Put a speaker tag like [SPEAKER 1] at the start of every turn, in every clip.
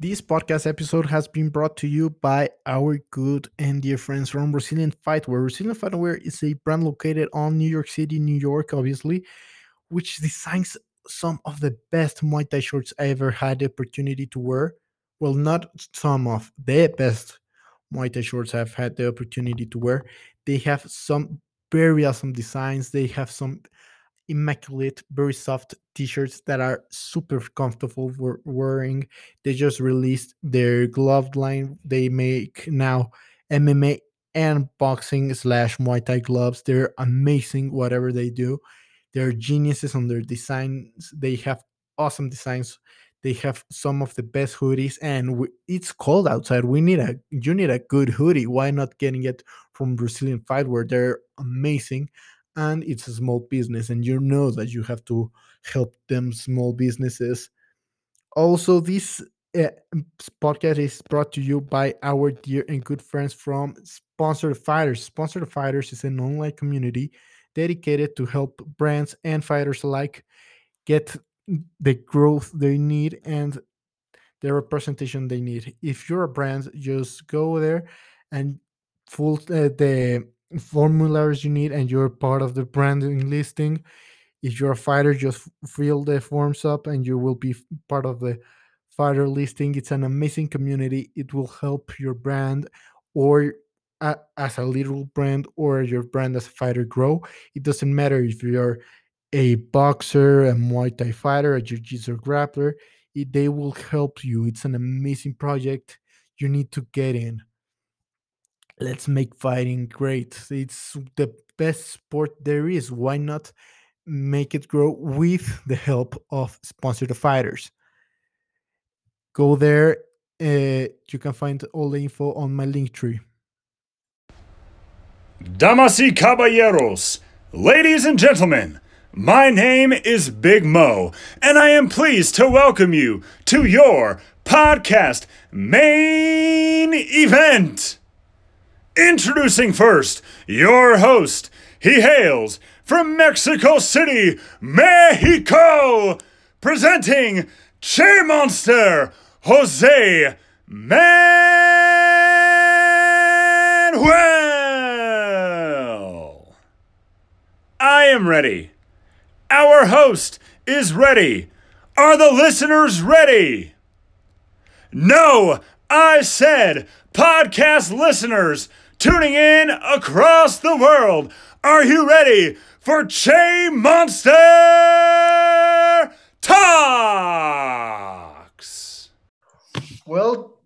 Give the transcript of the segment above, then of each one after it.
[SPEAKER 1] This podcast episode has been brought to you by our good and dear friends from Brazilian Fightwear. Brazilian Fightwear is a brand located on New York City, New York, obviously, which designs some of the best Muay Thai shorts I ever had the opportunity to wear. Well, not some of the best Muay Thai shorts I've had the opportunity to wear. They have some very awesome designs. They have some immaculate, very soft t-shirts that are super comfortable for wearing. They just released their glove line. They make now MMA and boxing slash Muay Thai gloves. They're amazing, whatever they do. They're geniuses on their designs. They have awesome designs. They have some of the best hoodies, and we, it's cold outside. We need a you need a good hoodie. Why not getting it from Brazilian Fight Fightwear? They're amazing and it's a small business and you know that you have to help them small businesses. Also this uh, podcast is brought to you by our dear and good friends from sponsored fighters. Sponsored fighters is an online community dedicated to help brands and fighters alike get the growth they need and the representation they need. If you're a brand just go there and full uh, the formulas you need and you're part of the branding listing if you're a fighter just fill the forms up and you will be part of the fighter listing. It's an amazing community. It will help your brand or as a little brand or your brand as a fighter grow. It doesn't matter if you're a boxer a muay thai fighter a jiu-jitsu grappler it, they will help you. It's an amazing project. You need to get in let's make fighting great. It's the best sport there is. Why not make it grow with the help of sponsored fighters? Go there. Uh, you can find all the info on my link tree.
[SPEAKER 2] Damas y caballeros, ladies and gentlemen, my name is Big Mo, and I am pleased to welcome you to your podcast main event. Introducing first your host. He hails from Mexico City, Mexico, presenting Che Monster, Jose Manuel. I am ready. Our host is ready. Are the listeners ready? No, I said, podcast listeners, tuning in across the world. Are you ready for Che Monster Talks?
[SPEAKER 1] Well,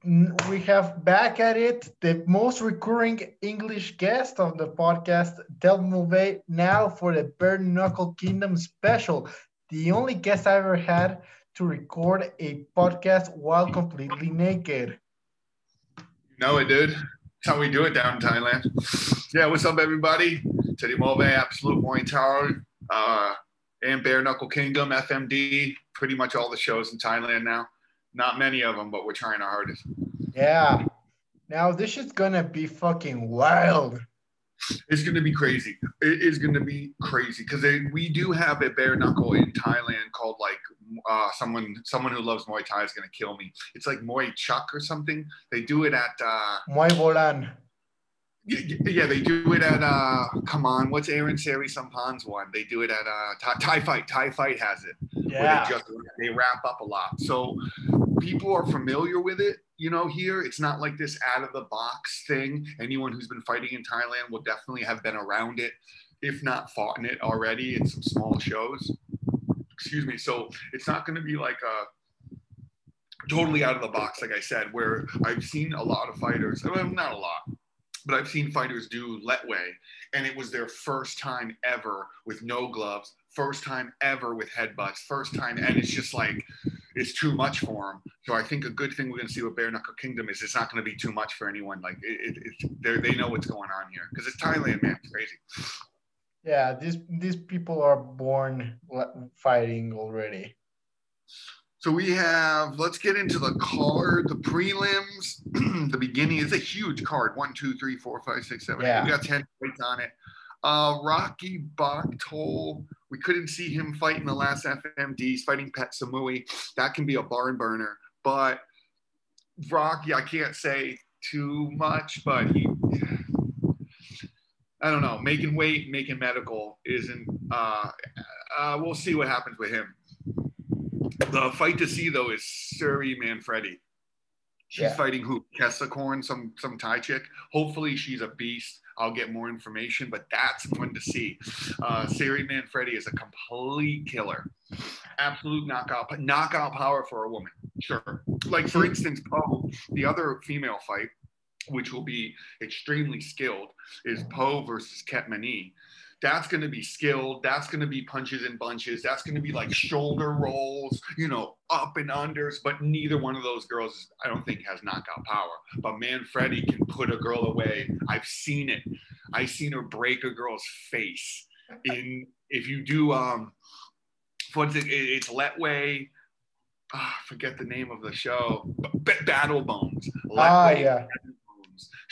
[SPEAKER 1] we have back at it the most recurring English guest of the podcast, Ted Mulvagh, now for the Bare Knuckle Kingdom special. The only guest I ever had to record a podcast while completely naked.
[SPEAKER 3] Know it, dude That's how we do it down in Thailand. Yeah, what's up, everybody? Teddy Mulvagh, Absolute Muay Thai, uh, and Bare Knuckle Kingdom, FMD, pretty much all the shows in Thailand now. Not many of them, but we're trying our hardest.
[SPEAKER 1] Yeah. Now this is gonna be fucking wild.
[SPEAKER 3] It's gonna be crazy. It is gonna be crazy because we do have a bare knuckle in Thailand called like uh, someone someone who loves Muay Thai is gonna kill me. It's like Muay Chuck or something. They do it at uh,
[SPEAKER 1] Muay Bolan.
[SPEAKER 3] Yeah, yeah, they do it at uh come on, what's Aaron Sari Sampan's one? They do it at uh Thai, Thai Fight. Thai Fight has it.
[SPEAKER 1] Yeah.
[SPEAKER 3] They, just, they wrap up a lot. So people are familiar with it, you know, here. It's not like this out of the box thing. Anyone who's been fighting in Thailand will definitely have been around it, if not fought in it already in some small shows excuse me. So it's not going to be like a totally out of the box, like I said, where I've seen a lot of fighters, well, not a lot, but I've seen fighters do Lethwei, and it was their first time ever with no gloves, first time ever with headbutts, first time, and it's just like it's too much for them. So I think a good thing we're going to see with Bare Knuckle Kingdom is it's not going to be too much for anyone. Like it, it, they know what's going on here because it's Thailand, man. It's crazy.
[SPEAKER 1] Yeah, these these people are born fighting already.
[SPEAKER 3] So we have, let's get into the card, the prelims. the beginning is a huge card. One, two, three, four, five, six, seven. Yeah. We got 10 fights on it. Uh, Rocky Bachtold, we couldn't see him fight in the last FMD. He's fighting Pet Samui. That can be a barn burner. But Rocky, I can't say too much, but he, I don't know, making weight, making medical isn't. Uh, uh, we'll see what happens with him. The fight to see though is Suri Manfredi. She's
[SPEAKER 1] Yeah.
[SPEAKER 3] fighting who? Kessa Korn, some some Thai chick. Hopefully she's a beast. I'll get more information, but that's one to see. Uh, Siri Manfredi is a complete killer, absolute knockout knockout power for a woman. Sure, like for instance, Poe, the other female fight, which will be extremely skilled, is Poe versus Ketmani. That's going to be skilled. That's going to be punches and bunches. That's going to be like shoulder rolls, you know, up and unders. But neither one of those girls, I don't think, has knockout power. But man, Manfredi can put a girl away. I've seen it. I've seen her break a girl's face. In if you do, um, what's it? it- It's Lethwei. Ah, forget the name of the show. B- Battle Bones.
[SPEAKER 1] Ah, yeah.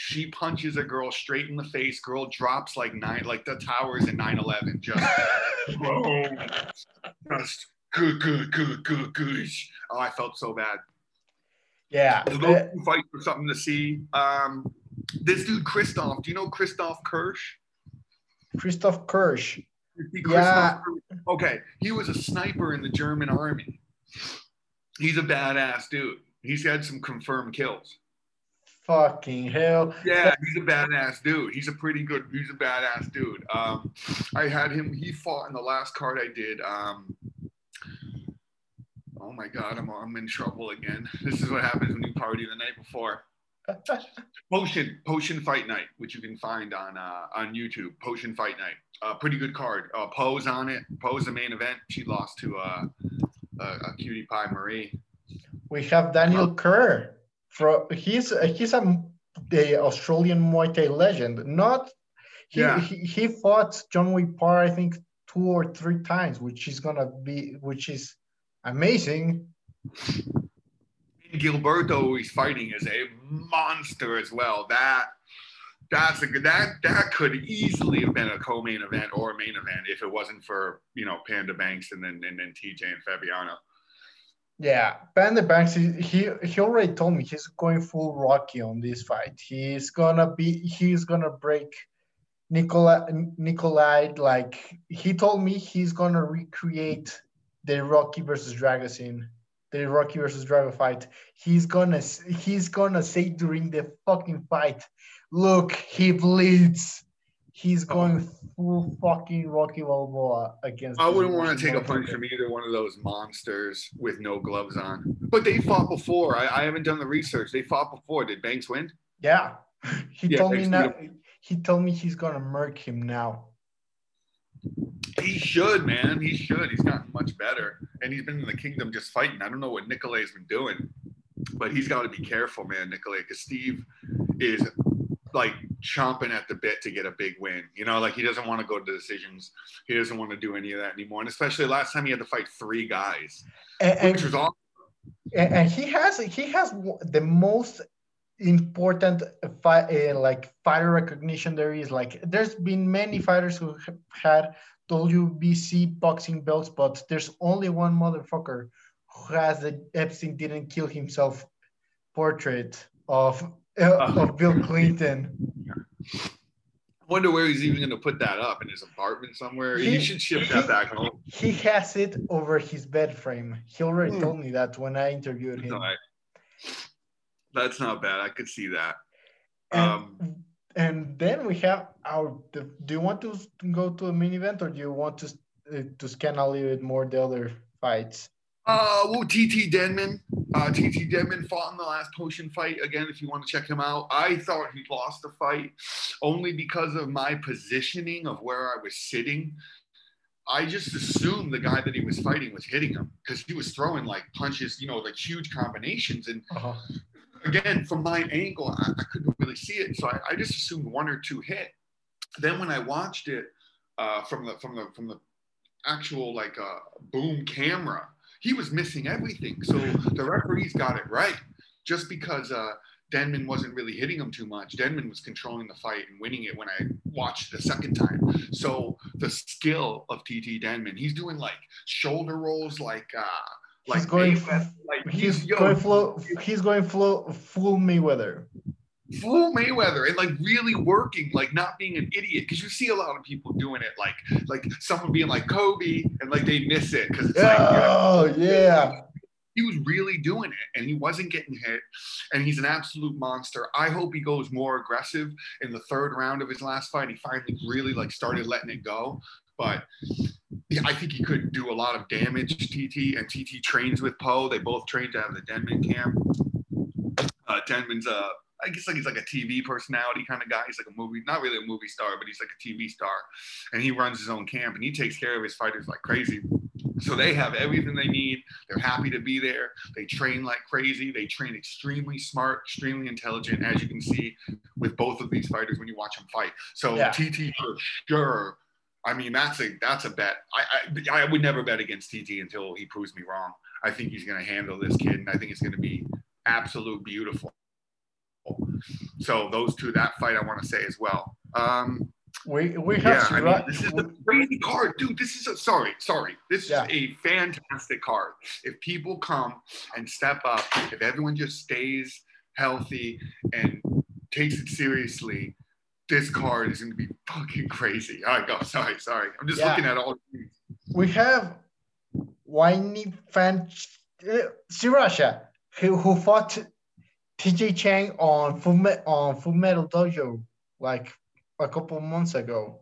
[SPEAKER 3] Bones. She punches a girl straight in the face. Girl drops like nine, like the towers in 9/11. Just boom. Just good, good, good, good, good. Oh, I felt so bad.
[SPEAKER 1] Yeah.
[SPEAKER 3] So those two fights were something to see. Um, this dude Christoph. Do you know Christoph Kirsch?
[SPEAKER 1] Christoph Kirsch.
[SPEAKER 3] You
[SPEAKER 1] Yeah.
[SPEAKER 3] Christoph Kirsch? Okay, he was a sniper in the German army. He's a badass dude. He's had some confirmed kills.
[SPEAKER 1] Fucking hell.
[SPEAKER 3] Yeah, he's a badass dude. He's a pretty good. He's a badass dude. Um, I had him. He fought in the last card I did. Um, oh my god, I'm I'm in trouble again. This is what happens when you party the night before. Potion Potion Fight Night, which you can find on uh, on YouTube. Potion Fight Night, uh, pretty good card. Uh, Poe's on it. Pose the main event. She lost to uh, a, a cutie pie Marie.
[SPEAKER 1] We have Daniel Kerr. From he's he's a the Australian Muay Thai legend. Not he,
[SPEAKER 3] Yeah.
[SPEAKER 1] he he fought John Wayne Parr I think two or three times, which is gonna be which is amazing.
[SPEAKER 3] Gilberto, who he's fighting, is a monster as well. That that's a good that that could easily have been a co-main event or a main event if it wasn't for you know Panda Banks and then and then TJ and Fabiano.
[SPEAKER 1] Yeah, Panda Banks. He, he already told me he's going full Rocky on this fight. He's gonna be he's gonna break Nicola Nikolai. Like he told me he's gonna recreate the Rocky versus Drago scene, the Rocky versus Drago fight. He's gonna he's gonna say during the fucking fight, look, he bleeds. He's oh. going full fucking Rocky Balboa against.
[SPEAKER 3] I wouldn't want to take a punch from either one of those monsters with no gloves on. But they fought before. I, I haven't done the research. They fought before. Did Banks win?
[SPEAKER 1] Yeah, he
[SPEAKER 3] Yeah,
[SPEAKER 1] told me
[SPEAKER 3] thanks,
[SPEAKER 1] now. He told me he's gonna murk him now.
[SPEAKER 3] He should, man. He should. He's gotten much better, and he's been in the kingdom just fighting. I don't know what Nicolay's been doing, but he's got to be careful, man, Nicolay, because Steve is like chomping at the bit to get a big win. You know, like he doesn't want to go to decisions. He doesn't want to do any of that anymore. And especially last time he had to fight three guys,
[SPEAKER 1] And,
[SPEAKER 3] which was
[SPEAKER 1] and,
[SPEAKER 3] awesome.
[SPEAKER 1] and he has he has the most important fight uh, like fighter recognition there is. Like, there's been many fighters who have had WBC boxing belts, but there's only one motherfucker who has the Epstein didn't kill himself portrait of uh, of Bill Clinton.
[SPEAKER 3] I wonder where he's even going to put that up in his apartment somewhere. He,
[SPEAKER 1] He-
[SPEAKER 3] should ship that back home.
[SPEAKER 1] He has it over his bed frame. He already
[SPEAKER 3] Hmm.
[SPEAKER 1] told me that when I interviewed him.
[SPEAKER 3] right. That's not bad. I could see that.
[SPEAKER 1] And,
[SPEAKER 3] Um,
[SPEAKER 1] and then we have our. The, do you want to go to a main event or do you want to uh, to scan a little bit more the other fights?
[SPEAKER 3] Uh, well, TT Denman. Uh, TT Denman fought in the last potion fight. Again, if you want to check him out, I thought he lost the fight only because of my positioning of where I was sitting. I just assumed the guy that he was fighting was hitting him because he was throwing like punches, you know, like huge combinations. And
[SPEAKER 1] Uh-huh.
[SPEAKER 3] again, from my angle, I, I couldn't really see it, so I, I just assumed one or two hit. Then when I watched it uh, from the from the from the actual like uh, boom camera, he was missing everything. So the referees got it right. Just because uh, Denman wasn't really hitting him too much, Denman was controlling the fight and winning it when I watched the second time. So the skill of TT Denman, he's doing like shoulder rolls, like uh, Like
[SPEAKER 1] he's going.
[SPEAKER 3] Mayweather, like
[SPEAKER 1] he's
[SPEAKER 3] yo,
[SPEAKER 1] going full. He's going full full Mayweather.
[SPEAKER 3] Full Mayweather and like really working, like not being an idiot. Because you see a lot of people doing it, like like someone being like Kobe and like they miss it because it's like you know,
[SPEAKER 1] Oh yeah.
[SPEAKER 3] he was really doing it and he wasn't getting hit and he's an absolute monster i hope he goes more aggressive in the third round of his last fight he finally really like started letting it go but yeah, i think he could do a lot of damage tt and tt trains with poe they both trained out of the denman camp uh, denman's uh I guess like he's like a TV personality kind of guy. He's like a movie, not really a movie star, but he's like a TV star. And he runs his own camp and he takes care of his fighters like crazy. So they have everything they need. They're happy to be there. They train like crazy. They train extremely smart, extremely intelligent, as you can see with both of these fighters when you watch them fight. So
[SPEAKER 1] Yeah.
[SPEAKER 3] TT for sure. I mean, that's a that's a bet. I, I I would never bet against TT until he proves me wrong. I think he's going to handle this kid, and I think it's going to be absolute beautiful. So those two, that fight, I want to say as well. Um,
[SPEAKER 1] We we have
[SPEAKER 3] yeah, I
[SPEAKER 1] Sira-
[SPEAKER 3] mean, this is a crazy card, dude. This is a sorry, sorry. This
[SPEAKER 1] Yeah.
[SPEAKER 3] is a fantastic card. If people come and step up, if everyone just stays healthy and takes it seriously, this card is going to be fucking crazy. All right, go. Sorry, sorry. I'm just
[SPEAKER 1] Yeah.
[SPEAKER 3] looking at all.
[SPEAKER 1] we have whiny fan uh, Sirasha who who fought TJ Chang on Full Me- on Full Metal Dojo like a couple months ago.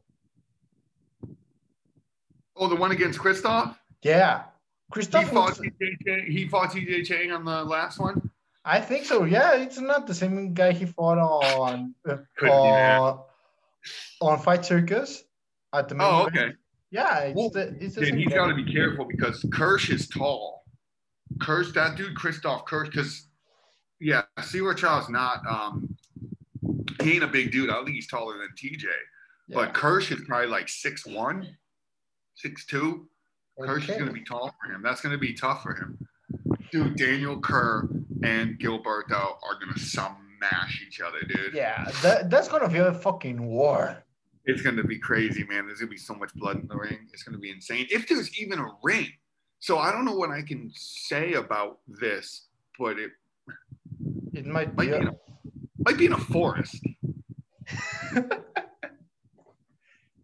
[SPEAKER 3] Oh, the one against Christoph.
[SPEAKER 1] Yeah,
[SPEAKER 3] He
[SPEAKER 1] Christoph.
[SPEAKER 3] fought TJ Chang. He fought TJ Chang on the last one.
[SPEAKER 1] I think so. Yeah, it's not the same guy he fought on uh,
[SPEAKER 3] Could be that.
[SPEAKER 1] on, on Fight Circus at the main
[SPEAKER 3] Oh,
[SPEAKER 1] event.
[SPEAKER 3] okay.
[SPEAKER 1] Yeah, it's
[SPEAKER 3] Well,
[SPEAKER 1] the it's the
[SPEAKER 3] he's got to be careful because Kirsch is tall. Kirsch, that dude, Christoph Kirsch, because yeah, Siwa Chow's not. Um, he ain't a big dude. I don't think he's taller than TJ.
[SPEAKER 1] Yeah.
[SPEAKER 3] But Kirsch is probably like 6'1", 6'2". Kirsch is going to be tall for him. That's going to be tough for him. Dude, Daniel Kerr and Gilberto are going to smash each other, dude.
[SPEAKER 1] Yeah, that, that's gonna be a fucking war.
[SPEAKER 3] It's going to be crazy, man. There's going to be so much blood in the ring. It's going to be insane. If there's even a ring. So I don't know what I can say about this, but it
[SPEAKER 1] It might
[SPEAKER 3] might
[SPEAKER 1] be. A,
[SPEAKER 3] might be in a forest.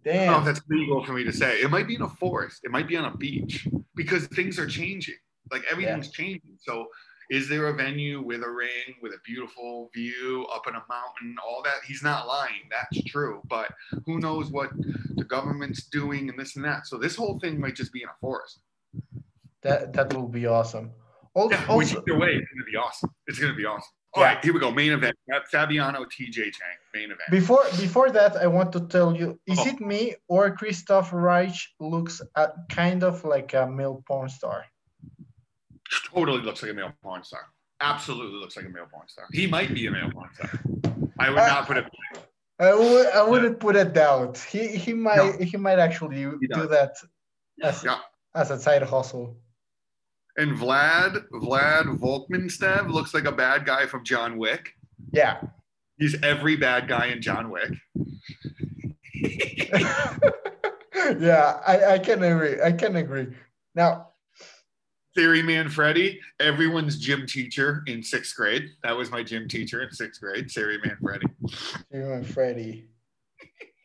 [SPEAKER 3] I don't know if that's legal for me to say. It might be in a forest. It might be on a beach because things are changing. Like everything's changing. So is there a venue with a ring, with a beautiful view up in a mountain, all that? He's not lying. That's true. But who knows what the government's doing and this and that. So this whole thing might just be in a forest.
[SPEAKER 1] That that will be awesome. Also,
[SPEAKER 3] Yeah,
[SPEAKER 1] also
[SPEAKER 3] either way, it's gonna be awesome. It's gonna be awesome. All
[SPEAKER 1] Yeah.
[SPEAKER 3] right, here we go. Main event. Fabiano TJ Chang. Main event.
[SPEAKER 1] before before that, I want to tell you: is
[SPEAKER 3] Oh.
[SPEAKER 1] it me or Christoph Reich looks at kind of like a male porn star?
[SPEAKER 3] totally looks like a male porn star. Absolutely looks like a male porn star. He might be a male porn star. I would
[SPEAKER 1] Uh,
[SPEAKER 3] not put it.
[SPEAKER 1] I would I wouldn't put a doubt. He he might he might actually do that as
[SPEAKER 3] Yeah.
[SPEAKER 1] as a side hustle.
[SPEAKER 3] And Vlad, Vlad Volkmanstev looks like a bad guy from John Wick.
[SPEAKER 1] Yeah.
[SPEAKER 3] He's every bad guy in John Wick.
[SPEAKER 1] yeah, I, I can agree. I can agree. Now,
[SPEAKER 3] Theory Man Freddy, everyone's gym teacher in sixth grade. That was my gym teacher in sixth grade, Theory Man Freddy.
[SPEAKER 1] you and Freddy.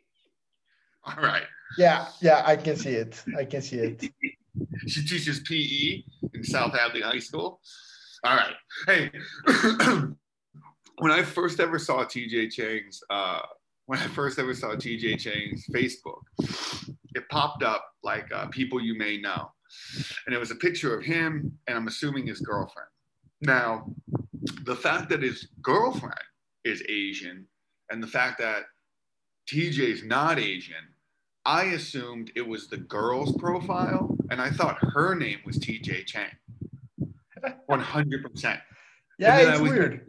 [SPEAKER 3] All right.
[SPEAKER 1] Yeah, yeah, I can see it. I can see it.
[SPEAKER 3] She teaches PE in South Hadley High School. All right. Hey, when I first ever saw TJ Chang's, uh, when I first ever saw TJ Chang's Facebook, it popped up like uh, people you may know. And it was a picture of him and I'm assuming his girlfriend. Now, the fact that his girlfriend is Asian and the fact that TJ's not Asian, I assumed it was the girl's profile, and I thought her name was TJ Chang. 100%.
[SPEAKER 1] Yeah, it's
[SPEAKER 3] I was,
[SPEAKER 1] weird.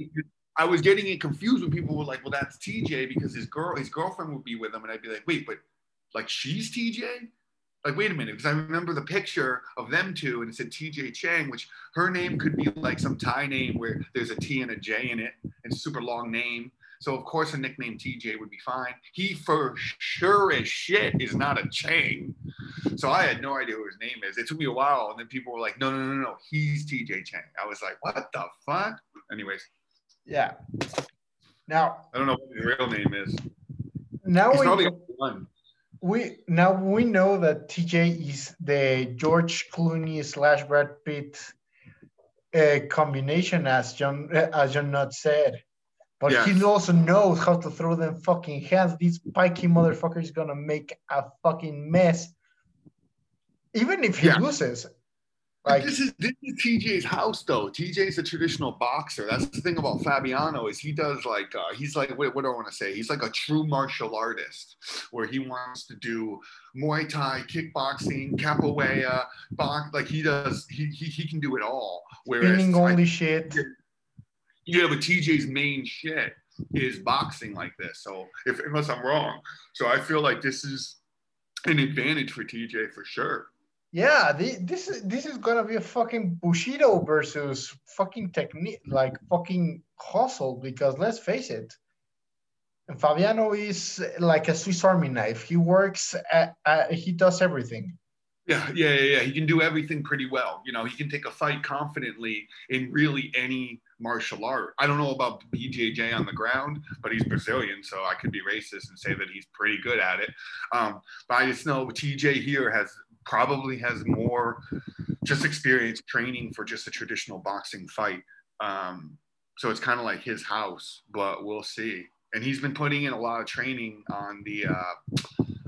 [SPEAKER 3] I was getting it confused when people were like, well, that's TJ because his girl, his girlfriend would be with him. And I'd be like, wait, but like she's TJ? Like, wait a minute, because I remember the picture of them two and it said TJ Chang, which her name could be like some Thai name where there's a T and a J in it and super long name. So of course a nickname TJ would be fine. He for sure as shit is not a Chang. So I had no idea who his name is. It took me a while, and then people were like, "No, no, no, no, he's TJ Chang." I was like, "What the fuck?" Anyways,
[SPEAKER 1] Yeah. Now,
[SPEAKER 3] I don't know what his real name is.
[SPEAKER 1] now
[SPEAKER 3] He's
[SPEAKER 1] we
[SPEAKER 3] probably one.
[SPEAKER 1] we now we know that TJ is the George Clooney slash Brad Pitt uh, combination, as John as John not said. But he also knows how to throw them fucking hands. This pikey motherfucker is gonna make a fucking mess, even if he
[SPEAKER 3] Yeah.
[SPEAKER 1] loses. Like,
[SPEAKER 3] this is this is TJ's house though. TJ's a traditional boxer. That's the thing about Fabiano is he does like uh, he's like what, what do I want to say? He's like a true martial artist where he wants to do Muay Thai, kickboxing, capoeira, box. Like he does, he he, he can do it all. Whereas
[SPEAKER 1] spinning
[SPEAKER 3] I-
[SPEAKER 1] only shit.
[SPEAKER 3] Yeah, but TJ's main shit is boxing like this. So if unless I'm wrong, so I feel like this is an advantage for TJ for sure.
[SPEAKER 1] Yeah, the, this is this is gonna be a fucking Bushido versus fucking technique, like fucking hustle. Because let's face it, Fabiano is like a Swiss Army knife. He works, at, at, he does everything.
[SPEAKER 3] Yeah, yeah, yeah, yeah. He can do everything pretty well. You know, he can take a fight confidently in really any martial art. I don't know about BJJ on the ground, but he's Brazilian, so I could be racist and say that he's pretty good at it. Um, but I just know TJ here has probably has more just experience training for just a traditional boxing fight. Um, so it's kind of like his house, but we'll see. And he's been putting in a lot of training on the uh,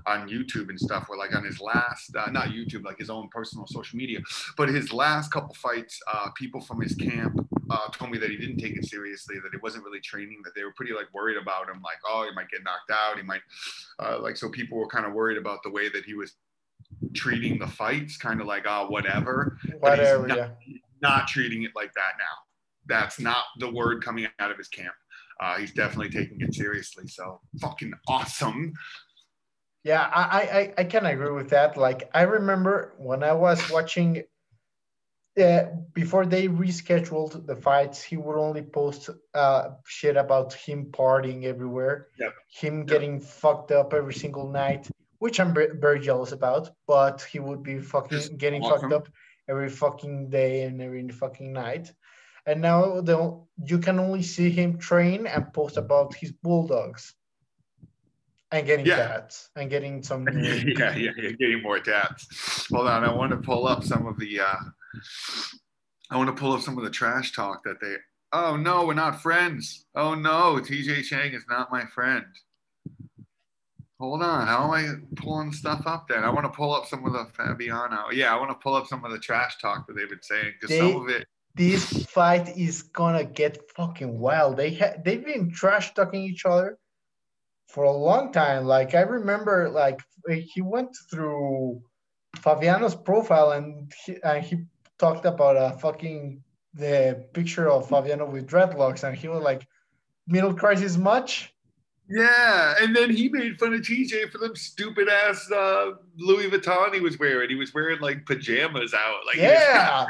[SPEAKER 3] on YouTube and stuff. Where like on his last, uh, not YouTube, like his own personal social media, but his last couple fights, uh, people from his camp uh, told me that he didn't take it seriously, that it wasn't really training, that they were pretty like worried about him, like oh he might get knocked out, he might uh, like so people were kind of worried about the way that he was treating the fights, kind of like oh whatever, But he's
[SPEAKER 1] Whatever,
[SPEAKER 3] not-
[SPEAKER 1] yeah.
[SPEAKER 3] not treating it like that now. That's not the word coming out of his camp. Uh, he's definitely taking it seriously. So fucking awesome.
[SPEAKER 1] Yeah, I, I- I can agree with that. Like, I remember when I was watching, uh, before they rescheduled the fights, he would only post uh, shit about him partying everywhere,
[SPEAKER 3] Yep.
[SPEAKER 1] him getting fucked up every single night, which I'm ve- very jealous about. But he would be fucking
[SPEAKER 3] Just
[SPEAKER 1] getting fucked up every fucking day and every fucking night. And now the, you can only see him train and post about his bulldogs and getting
[SPEAKER 3] Yeah.
[SPEAKER 1] and getting some
[SPEAKER 3] yeah, yeah, yeah, getting more taps. Hold on, I want to pull up some of the. Uh, I want to pull up some of the trash talk that they. Oh no, we're not friends. Oh no, TJ Chang is not my friend. Hold on, how am I pulling stuff up then? I want to pull up some of the Fabiano. Yeah, I want to pull up some of the trash talk that they've been saying because some of it.
[SPEAKER 1] this fight is gonna get fucking wild. They ha- they've been trash talking each other for a long time. Like I remember, like he went through Fabiano's profile and he, and he talked about a fucking the picture of Fabiano with dreadlocks, and he was like, "Middle crisis much?"
[SPEAKER 3] Yeah, and then he made fun of TJ for them stupid ass uh, Louis Vuitton he was wearing. He was wearing like pajamas out, like
[SPEAKER 1] yeah.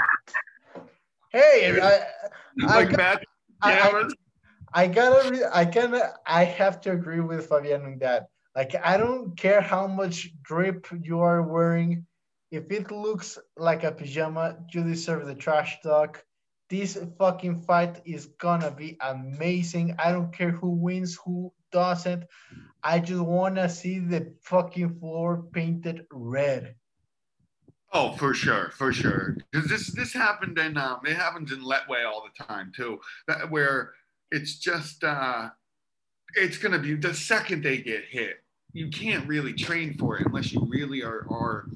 [SPEAKER 1] hey, I, I,
[SPEAKER 3] like
[SPEAKER 1] got-
[SPEAKER 3] matching
[SPEAKER 1] I- I-. I gotta, I can, I have to agree with Fabiano that. Like, I don't care how much drip you are wearing. If it looks like a pajama, you deserve the trash talk. This fucking fight is gonna be amazing. I don't care who wins, who doesn't. I just wanna see the fucking floor painted red.
[SPEAKER 3] Oh, for sure, for sure. Because this this happened in um, it happens in Lethwei all the time too. That where it's just uh, it's gonna be the second they get hit. You can't really train for it unless you really are are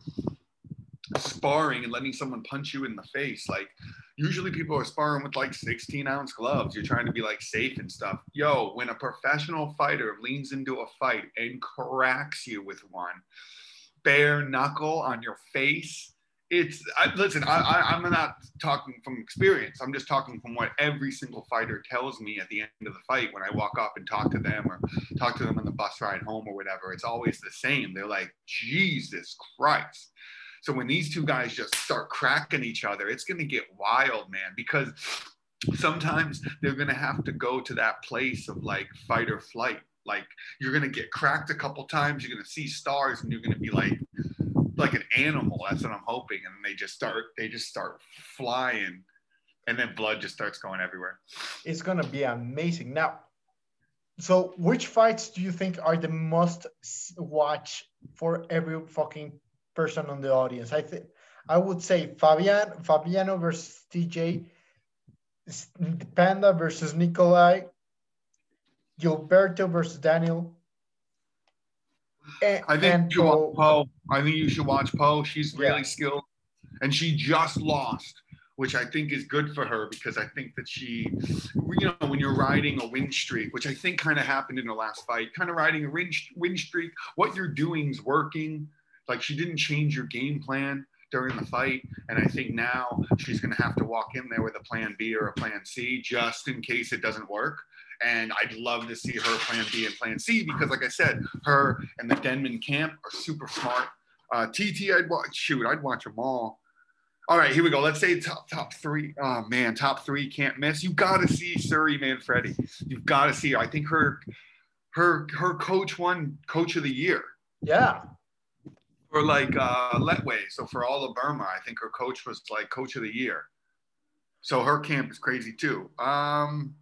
[SPEAKER 3] sparring and letting someone punch you in the face. Like usually people are sparring with like 16 ounce gloves. You're trying to be like safe and stuff. Yo, when a professional fighter leans into a fight and cracks you with one, bare knuckle on your face. It's I, listen. I, I'm not talking from experience. I'm just talking from what every single fighter tells me at the end of the fight when I walk up and talk to them or talk to them on the bus ride home or whatever. It's always the same. They're like, Jesus Christ. So when these two guys just start cracking each other, it's going to get wild, man. Because sometimes they're going to have to go to that place of like fight or flight. Like you're going to get cracked a couple times. You're going to see stars, and you're going to be like, like an animal. That's what I'm hoping. And they just start they just start flying, and then blood just starts going everywhere.
[SPEAKER 1] It's gonna be amazing. Now, so which fights do you think are the most watch for every fucking person on the audience? I think I would say Fabian Fabiano versus TJ, Panda versus Nikolai, Gilberto versus Daniel. And,
[SPEAKER 3] I think you should watch
[SPEAKER 1] Poe-
[SPEAKER 3] Poe. I think you should watch Poe. She's really
[SPEAKER 1] Yeah.
[SPEAKER 3] skilled, and she just lost, which I think is good for her because I think that she, you know, when you're riding a win streak, which I think kind of happened in the last fight, kind of riding a win, win streak, what you're doing is working. Like she didn't change your game plan during the fight, and I think now she's going to have to walk in there with a plan B or a plan C just in case it doesn't work. And I'd love to see her plan B and plan C because, like I said, her and the Denman camp are super smart. Uh, TT, I'd watch. Shoot, I'd watch them all. All right, here we go. Let's say top top three. Oh man, top three can't miss. You got to see Suri Manfredi. You've got to see. Her. I think her her her coach won coach of the year
[SPEAKER 1] yeah,
[SPEAKER 3] for like uh, Lethwei. So for all of Burma, I think her coach was like coach of the year. So her camp is crazy too. Um,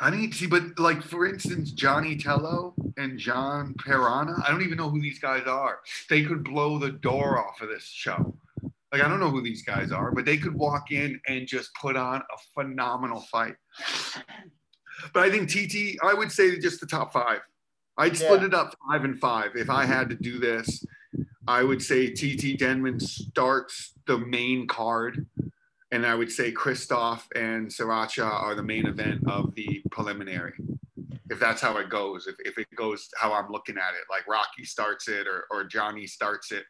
[SPEAKER 3] I need to see, but like for instance, Johnny Tello and John Perana, I don't even know who these guys are. They could blow the door off of this show. Like I don't know who these guys are, but they could walk in and just put on a phenomenal fight. But I think TT, I would say just the top five. I'd split
[SPEAKER 1] Yeah.
[SPEAKER 3] it up five and five if I had to do this. I would say TT Denman starts the main card, and I would say Christoph and Sriracha are the main event of the preliminary. If that's how it goes, if, if it goes how I'm looking at it, like Rocky starts it or, or Johnny starts it.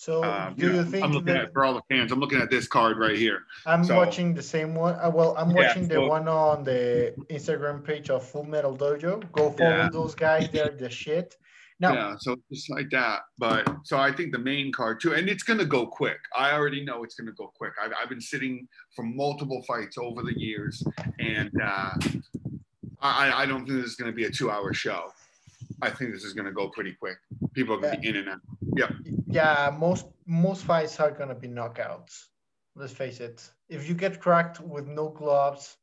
[SPEAKER 1] So do
[SPEAKER 3] you know,
[SPEAKER 1] think
[SPEAKER 3] I'm looking
[SPEAKER 1] that
[SPEAKER 3] at for all the fans, I'm looking at this card right here.
[SPEAKER 1] I'm
[SPEAKER 3] so-
[SPEAKER 1] watching the same one? Uh, well, I'm
[SPEAKER 3] Yeah,
[SPEAKER 1] watching the
[SPEAKER 3] so-
[SPEAKER 1] one on the Instagram page of Full Metal Dojo. Go follow
[SPEAKER 3] Yeah.
[SPEAKER 1] those guys; they're the shit. Now,
[SPEAKER 3] Yeah, so just like that. But so I think the main card too, and it's gonna go quick. I already know it's gonna go quick. I've, I've been sitting for multiple fights over the years, and uh, I, I don't think this is gonna be a two-hour show. I think this is gonna go pretty quick. People are gonna be in and out.
[SPEAKER 1] yeah, Yeah. most most fights are gonna be knockouts. Let's face it. If you get cracked with no gloves,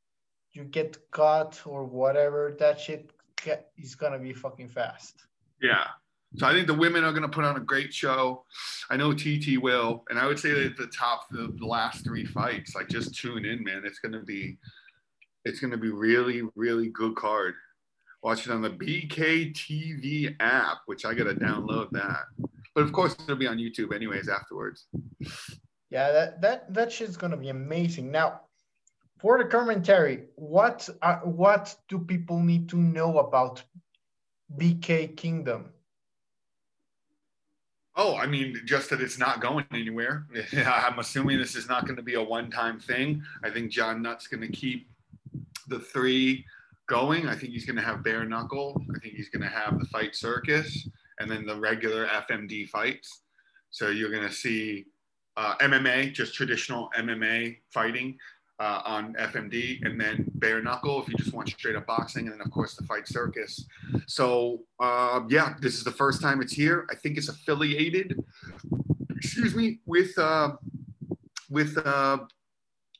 [SPEAKER 1] you get cut or whatever. That shit ca- is gonna be fucking fast.
[SPEAKER 3] Yeah. So I think the women are gonna put on a great show. I know TT will, and I would say that the top the, the last three fights, like just tune in, man. It's gonna be it's gonna be really, really good card. Watch it on the BKTV app, which I gotta download that. But of course it'll be on YouTube anyways afterwards.
[SPEAKER 1] Yeah, that that that shit's gonna be amazing. Now, for the commentary, what are, what do people need to know about BK Kingdom?
[SPEAKER 3] Oh, I mean, just that it's not going anywhere. I'm assuming this is not going to be a one-time thing. I think John Nutt's going to keep the three going. I think he's going to have bare knuckle. I think he's going to have the fight circus and then the regular FMD fights. So you're going to see uh, MMA, just traditional MMA fighting uh, on FMD, and then bare knuckle if you just want straight up boxing, and then of course the fight circus. So uh, yeah, this is the first time it's here. I think it's affiliated, excuse me, with uh, with uh,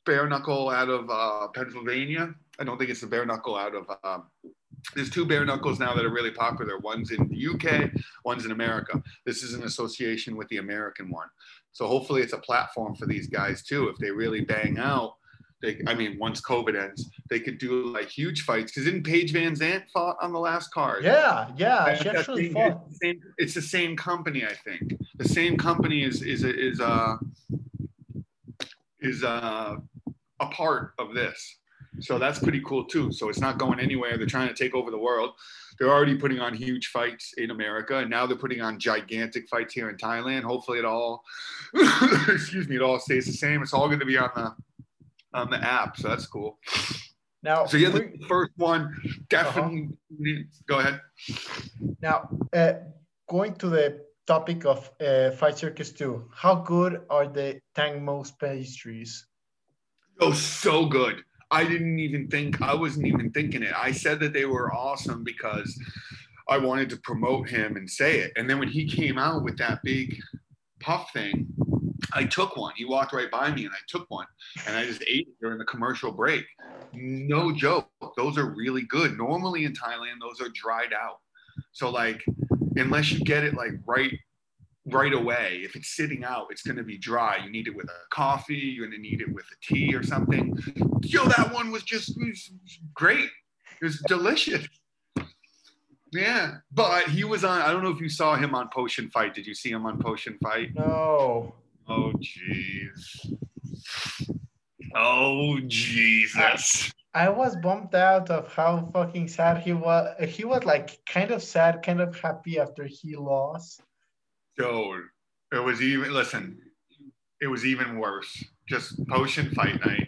[SPEAKER 3] bare knuckle out of uh, Pennsylvania. I don't think it's the bare knuckle out of. Um, there's two bare knuckles now that are really popular. One's in the UK, one's in America. This is an association with the American one. So hopefully it's a platform for these guys too. If they really bang out, they, I mean, once COVID ends, they could do like huge fights. Because didn't Paige VanZant fought on the last card?
[SPEAKER 1] Yeah, yeah, she actually fought.
[SPEAKER 3] It's the, same, it's the same company, I think. The same company is is is uh is uh a part of this. So that's pretty cool too. So it's not going anywhere. They're trying to take over the world. They're already putting on huge fights in America, and now they're putting on gigantic fights here in Thailand. Hopefully, it all excuse me, it all stays the same. It's all going to be on the on the app, so that's cool.
[SPEAKER 1] Now,
[SPEAKER 3] So yeah, the first one definitely. Go ahead.
[SPEAKER 1] now uh, going to the topic of uh, Fight Circus 2, how good are the Tang Mo's pastries?
[SPEAKER 3] Oh, so good. I didn't even think I wasn't even thinking it. I said that they were awesome because I wanted to promote him and say it. And then when he came out with that big puff thing, I took one. He walked right by me and I took one and I just ate it during the commercial break. No joke. Those are really good. Normally in Thailand, those are dried out. So like unless you get it like right right away, if it's sitting out, it's gonna be dry. You need it with a coffee, you're gonna need it with a tea or something. Yo, that one was just was great. It was delicious. Yeah, but he was on. I don't know if you saw him on Potion Fight. Did you see him on Potion Fight?
[SPEAKER 1] No.
[SPEAKER 3] Oh jeez. Oh Jesus.
[SPEAKER 1] I was bummed out of how fucking sad he was. He was like kind of sad, kind of happy after he lost.
[SPEAKER 3] Dude, it was even. Listen, it was even worse. Just Potion Fight Night.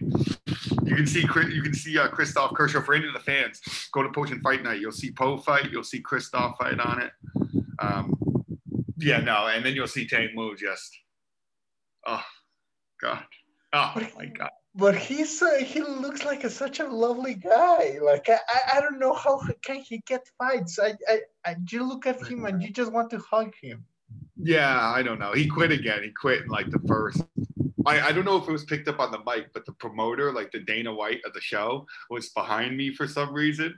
[SPEAKER 3] You can see you can see uh, Christoph Kershaw for any of the fans. Go to Potion Fight Night. You'll see Poe fight. You'll see Christoph fight on it. Um, yeah, no, and then you'll see Tank move just. Oh God. Oh my God.
[SPEAKER 1] But he's uh, he looks like a, such a lovely guy. Like I, I, I don't know how can he get fights. I, I, I you look at him and you just want to hug him.
[SPEAKER 3] Yeah, I don't know. He quit again. He quit in like the first. I, I don't know if it was picked up on the mic, but the promoter, like the Dana White of the show, was behind me for some reason.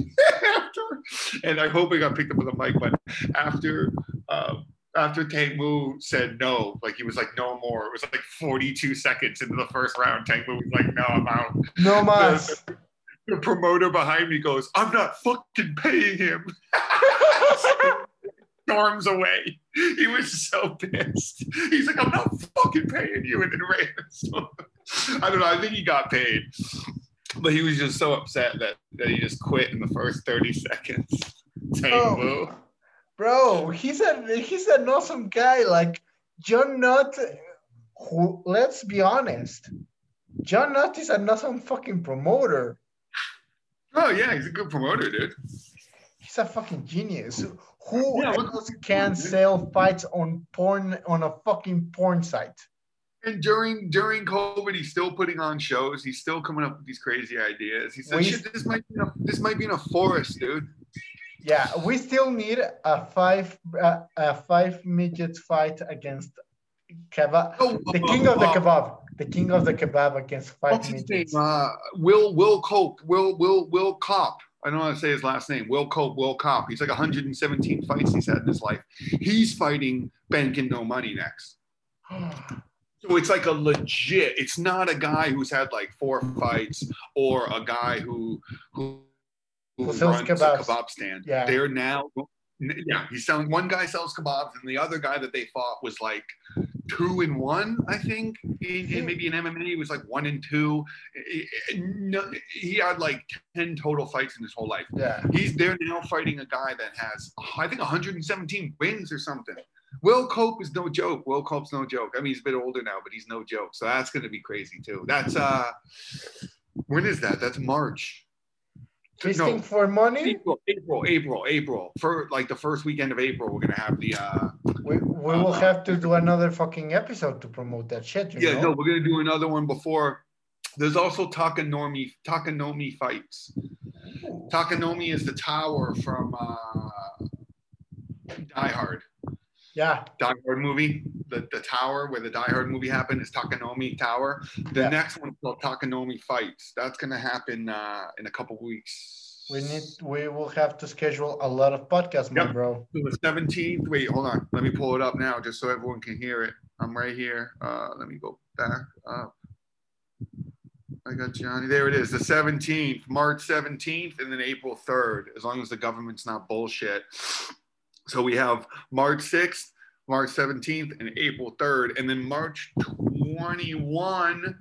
[SPEAKER 3] after, and I hope it got picked up on the mic, but after um, after Tank Moo said no, like he was like no more. It was like 42 seconds into the first round. Tank Moo was like, no, I'm out.
[SPEAKER 1] No mas.
[SPEAKER 3] The, the promoter behind me goes, I'm not fucking paying him. Storms away. He was so pissed. He's like, I'm not fucking paying you. And then ran. I don't know. I think he got paid. But he was just so upset that, that he just quit in the first 30 seconds.
[SPEAKER 1] Oh. Bro, he's a he's an awesome guy. Like John Nutt, who let's be honest, John Nutt is an awesome fucking promoter.
[SPEAKER 3] Oh, yeah. He's a good promoter, dude.
[SPEAKER 1] He's a fucking genius. Who
[SPEAKER 3] Yeah,
[SPEAKER 1] else can sell fights on porn on a fucking porn site?
[SPEAKER 3] And during during COVID, he's still putting on shows. He's still coming up with these crazy ideas. He said, "Shit, this might be in a, this might be in a forest, dude."
[SPEAKER 1] Yeah, we still need a five uh, a five midget fight against kebab.
[SPEAKER 3] Oh,
[SPEAKER 1] The king of the kebab. The king of the kebab against five
[SPEAKER 3] What's his name?
[SPEAKER 1] midgets.
[SPEAKER 3] Uh, Will Will Cope. Will Will Will Cop. I don't know how to say his last name. Will Cope. Will Cop. He's like 117 fights he's had in his life. He's fighting Banking No Money next. So it's like a legit. It's not a guy who's had like four fights or a guy who who, who runs
[SPEAKER 1] kebabs.
[SPEAKER 3] a kebab stand.
[SPEAKER 1] Yeah.
[SPEAKER 3] They're now yeah, he's selling one guy sells kebabs and the other guy that they fought was like two and one, I think. In, in maybe in MMA, he was like one and two. No- He had like 10 total fights in his whole life.
[SPEAKER 1] Yeah.
[SPEAKER 3] He's they're now fighting a guy that has I think 117 wins or something. Will Cope is no joke. Will Cope's no joke. I mean, he's a bit older now, but he's no joke. So that's going to be crazy too. That's uh, when is that? That's March.
[SPEAKER 1] Feasting
[SPEAKER 3] No,
[SPEAKER 1] for money.
[SPEAKER 3] April, April, April, April. For like the first weekend of April, we're gonna have the uh,
[SPEAKER 1] We, we will have to do another fucking episode to promote that shit. You
[SPEAKER 3] yeah,
[SPEAKER 1] know?
[SPEAKER 3] no, we're gonna do another one before. There's also Takanomi Takanomi fights. Takanomi is the tower from uh, Die Hard.
[SPEAKER 1] Yeah.
[SPEAKER 3] Die Hard movie, the, the tower where the Die Hard movie happened is Takanomi Tower. The
[SPEAKER 1] Yeah.
[SPEAKER 3] next one's called Takanomi Fights. That's gonna happen uh, in a couple weeks.
[SPEAKER 1] We need. We will have to schedule a lot of podcasts, my
[SPEAKER 3] Yep.
[SPEAKER 1] bro.
[SPEAKER 3] So the 17th. Wait, hold on. Let me pull it up now just so everyone can hear it. I'm right here. Uh, let me go back up. I got Johnny. There it is. The 17th, March 17th, and then April 3rd, as long as the government's not bullshit. So we have March 6th, March 17th, and April 3rd. And then March 21,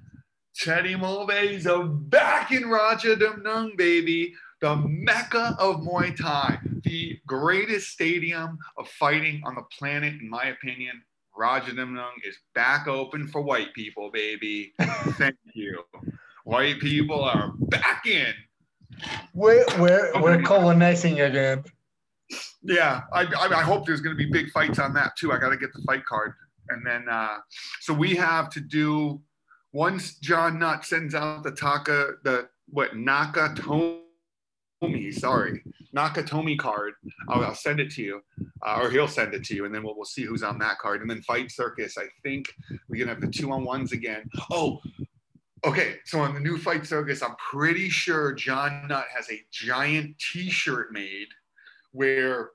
[SPEAKER 3] Teddy Mulvagh's back in Raja baby the mecca of Muay Thai, the greatest stadium of fighting on the planet, in my opinion. Rajadamnern is back open for white people, baby. Thank you. White people are back in.
[SPEAKER 1] We're we're we're colonizing again.
[SPEAKER 3] Yeah, I, I, hope there's going to be big fights on that too. I got to get the fight card. And then, uh, so we have to do, once John Nutt sends out the Taka, the what, Nakatomi, sorry, Nakatomi card. I'll, I'll send it to you, uh, or he'll send it to you, and then we'll, we'll see who's on that card. And then Fight Circus, I think we're gonna have the two on ones again. Oh, okay. So on the new Fight Circus, I'm pretty sure John Nutt has a giant T-shirt made where.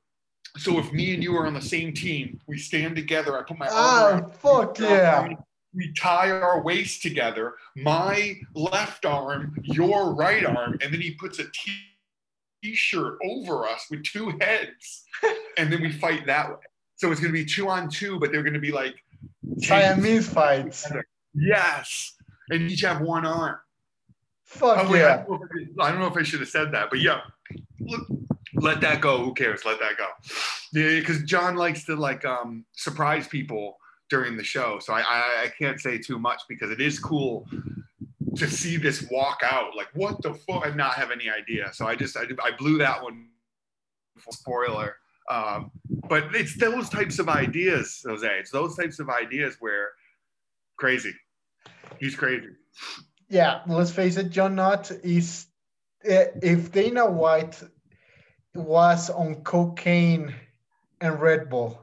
[SPEAKER 3] So if me and you are on the same team, we stand together. I put my arm
[SPEAKER 1] Oh,
[SPEAKER 3] around
[SPEAKER 1] fuck yeah.
[SPEAKER 3] we tie our waist together, my left arm, your right arm, and then he puts a t shirt over us with two heads, and then we fight that way. So it's going to be two on two, but they're going to be like
[SPEAKER 1] Siamese fights.
[SPEAKER 3] Yes, and each have one arm.
[SPEAKER 1] Fuck
[SPEAKER 3] Oh,
[SPEAKER 1] yeah.
[SPEAKER 3] don't know if I- I don't know if I should have said that, but yeah, look, let that go. Who cares? Let that go. Yeah, because John likes to like um, surprise people during the show, so I, I I can't say too much because it is cool to see this walk out. Like what the fuck? and not have any idea. So I just I, I blew that one. Spoiler. Um, but it's those types of ideas, Jose. It's those types of ideas where crazy. He's crazy.
[SPEAKER 1] Yeah, let's face it, John Knott is eh, if Dana White was on cocaine and Red Bull.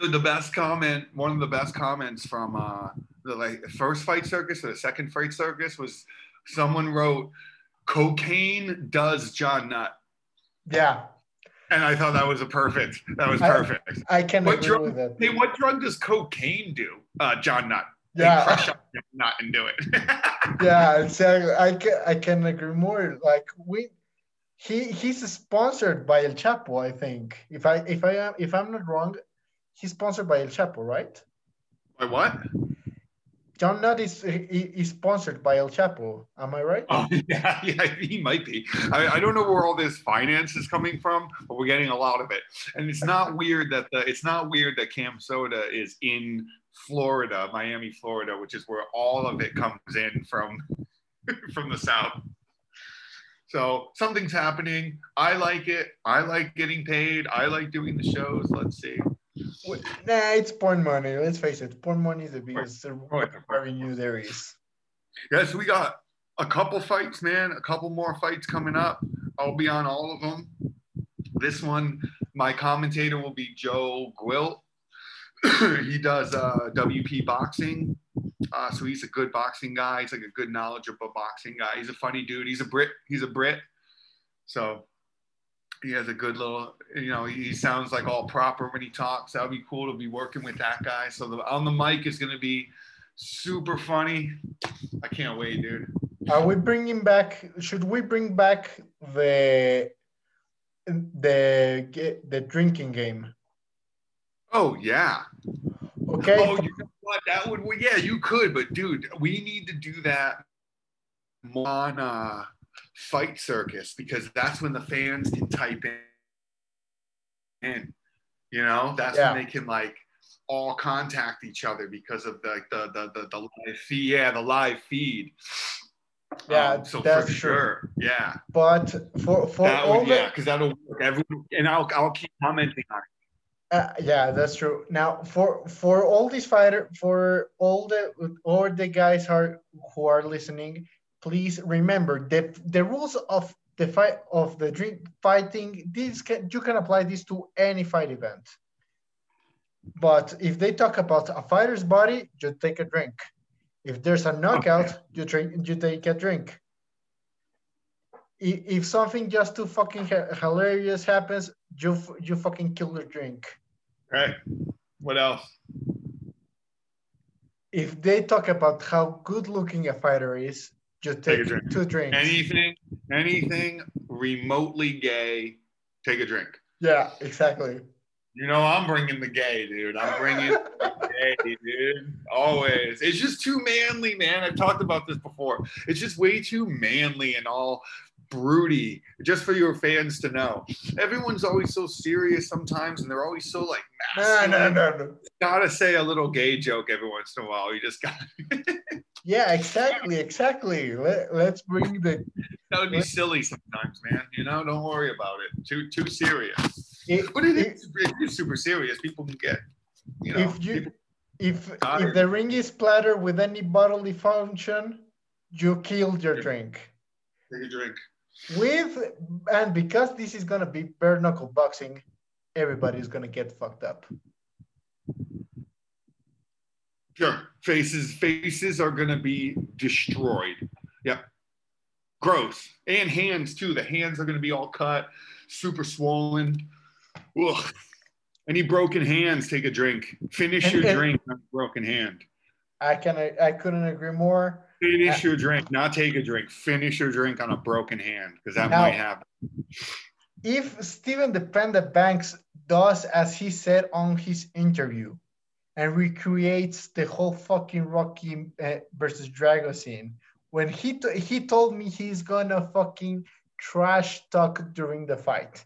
[SPEAKER 3] Dude, the best comment, one of the best comments from uh, the like first fight circus or the second fight circus was someone wrote, "Cocaine does John Nutt,"
[SPEAKER 1] Yeah,
[SPEAKER 3] and I thought that was a perfect. That was perfect.
[SPEAKER 1] I can
[SPEAKER 3] What
[SPEAKER 1] agree
[SPEAKER 3] drug?
[SPEAKER 1] with that.
[SPEAKER 3] Hey, what drug does cocaine do? Uh, John Nutt.
[SPEAKER 1] Yeah.
[SPEAKER 3] crush up John Nutt and do it.
[SPEAKER 1] Yeah, exactly. I can, I can agree more. Like we, he he's sponsored by El Chapo. I think if I if I am if I'm not wrong, he's sponsored by El Chapo, right?
[SPEAKER 3] Wait, what?
[SPEAKER 1] John Nutt is he, he's sponsored by El Chapo. Am I right?
[SPEAKER 3] Oh yeah, yeah, he might be. I, I don't know where all this finance is coming from, but we're getting a lot of it. And it's not weird that the it's not weird that CamSoda is in Florida, Miami, Florida, which is where all of it comes in from from the south. So something's happening. I like it. I like getting paid. I like doing the shows. Let's see.
[SPEAKER 1] Nah, it's porn money. Let's face it, porn money is the biggest revenue there is.
[SPEAKER 3] Yes, we got a couple fights, man. A couple more fights coming up. I'll be on all of them. This one, my commentator will be Joe Gwilt. he does uh, WP boxing. Uh, so he's a good boxing guy. He's like a good knowledgeable boxing guy. He's a funny dude. He's a Brit. He's a Brit. So he has a good little, you know, he sounds like all proper when he talks. That would be cool to be working with that guy. So the, on the mic is going to be super funny. I can't wait, dude.
[SPEAKER 1] Are we bringing back? Should we bring back the the the drinking game?
[SPEAKER 3] Oh yeah.
[SPEAKER 1] Okay.
[SPEAKER 3] Oh, you what? That would well, yeah, you could, but dude, we need to do that on uh, Fight Circus because that's when the fans can type in. in. You know, that's
[SPEAKER 1] Yeah.
[SPEAKER 3] when they can like all contact each other because of the the the the, the live feed. Yeah, the live feed.
[SPEAKER 1] Yeah,
[SPEAKER 3] Um, so
[SPEAKER 1] that's
[SPEAKER 3] for
[SPEAKER 1] true.
[SPEAKER 3] sure. Yeah.
[SPEAKER 1] But for for
[SPEAKER 3] That
[SPEAKER 1] all
[SPEAKER 3] would, yeah, because that'll work. Everyone, and I'll I'll keep commenting on it.
[SPEAKER 1] Uh, yeah, that's true. Now, for for all these fighter, for all the all the guys are who are listening, please remember the the rules of the fight of the drink fighting. These can you can apply this to any fight event. But if they talk about a fighter's body, you take a drink. If there's a knockout, you drink. You take a drink. If something just too fucking hilarious happens, you you fucking kill the drink.
[SPEAKER 3] Right. What else?
[SPEAKER 1] if they talk about how good looking a fighter is, just
[SPEAKER 3] Take a
[SPEAKER 1] take,
[SPEAKER 3] drink.
[SPEAKER 1] two drinks.
[SPEAKER 3] anything anything remotely gay take a drink
[SPEAKER 1] yeah, exactly.
[SPEAKER 3] you know i'm bringing the gay dude i'm bringing the gay dude always it's just too manly man i've talked about this before it's just way too manly and all broody just for your fans to know everyone's always so serious sometimes and they're always so like
[SPEAKER 1] no,
[SPEAKER 3] masculine.
[SPEAKER 1] no, no, no.
[SPEAKER 3] gotta say a little gay joke every once in a while you just got
[SPEAKER 1] Yeah, exactly, exactly. Let, let's bring the.
[SPEAKER 3] that would be silly sometimes man you know don't worry about it too too serious
[SPEAKER 1] If,
[SPEAKER 3] But it
[SPEAKER 1] if,
[SPEAKER 3] is, it super serious. People can get, you know,
[SPEAKER 1] if you if if the ring is splattered with any bodily function, you killed your drink.
[SPEAKER 3] take a drink.
[SPEAKER 1] With and because this is gonna be bare knuckle boxing, everybody's gonna get fucked up.
[SPEAKER 3] Sure. Faces faces are gonna be destroyed. Yep. Gross. And hands too. The hands are gonna be all cut, super swollen. Ugh. Any broken hands, take a drink. Finish your
[SPEAKER 1] and-
[SPEAKER 3] drink on a broken hand.
[SPEAKER 1] I can I couldn't agree more.
[SPEAKER 3] Finish your drink, not take a drink. Finish your drink on a broken hand because that
[SPEAKER 1] Now-
[SPEAKER 3] might happen.
[SPEAKER 1] If Steven the Panda Banks does as he said on his interview and recreates the whole fucking Rocky uh, versus Drago scene, when he he told me he's gonna fucking trash talk during the fight.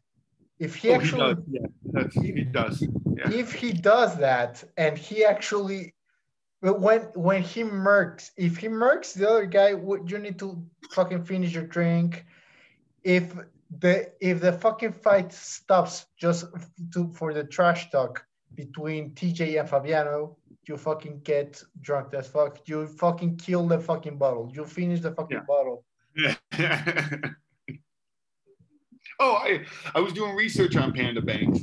[SPEAKER 1] If he
[SPEAKER 3] Oh, he
[SPEAKER 1] actually
[SPEAKER 3] does. Yeah, that's, he does. Yeah.
[SPEAKER 1] if he does that and he actually but when when he murks if he murks the other guy would you need to fucking finish your drink. If the if the fucking fight stops just to for the trash talk between TJ and Fabiano you fucking get drunk as fuck. You fucking kill the fucking bottle. You finish the fucking
[SPEAKER 3] Yeah.
[SPEAKER 1] bottle
[SPEAKER 3] oh, I, I was doing research on Panda Banks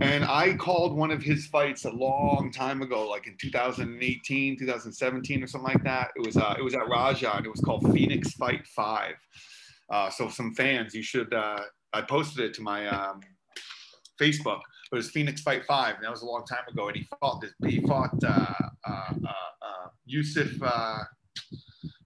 [SPEAKER 3] and I called one of his fights a long time ago, like in 2018, 2017 or something like that. It was uh, it was at Raja and it was called Phoenix Fight Five. Uh, so some fans, you should uh, I posted it to my um, Facebook. It was Phoenix Fight Five, and that was a long time ago. And he fought this. He fought uh, uh, uh, uh, Yusuf, uh,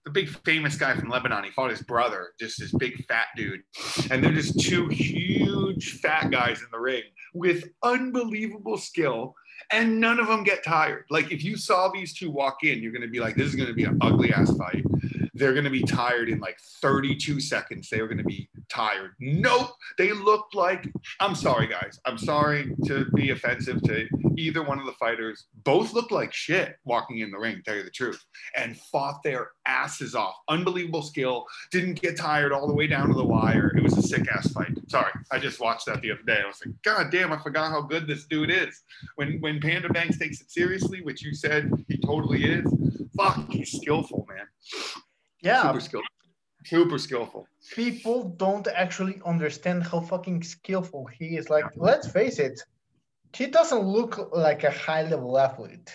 [SPEAKER 3] the big famous guy from Lebanon. He fought his brother, just this big fat dude. And they're just two huge fat guys in the ring with unbelievable skill. And none of them get tired. Like if you saw these two walk in, you're gonna be like, this is gonna be an ugly ass fight. They're gonna be tired in like 32 seconds. They were gonna be tired. Nope. They looked like I'm sorry, guys. I'm sorry to be offensive to either one of the fighters. Both looked like shit walking in the ring, tell you the truth, and fought their asses off. Unbelievable skill. Didn't get tired all the way down to the wire. It was a sick ass fight. Sorry, I just watched that the other day. I was like, God damn, I forgot how good this dude is. When when Panda Banks takes it seriously, which you said he totally is, fuck, he's skillful, man.
[SPEAKER 1] yeah
[SPEAKER 3] Super skillful. Super skillful.
[SPEAKER 1] people don't actually understand how fucking skillful he is. Like, let's face it, he doesn't look like a high level athlete.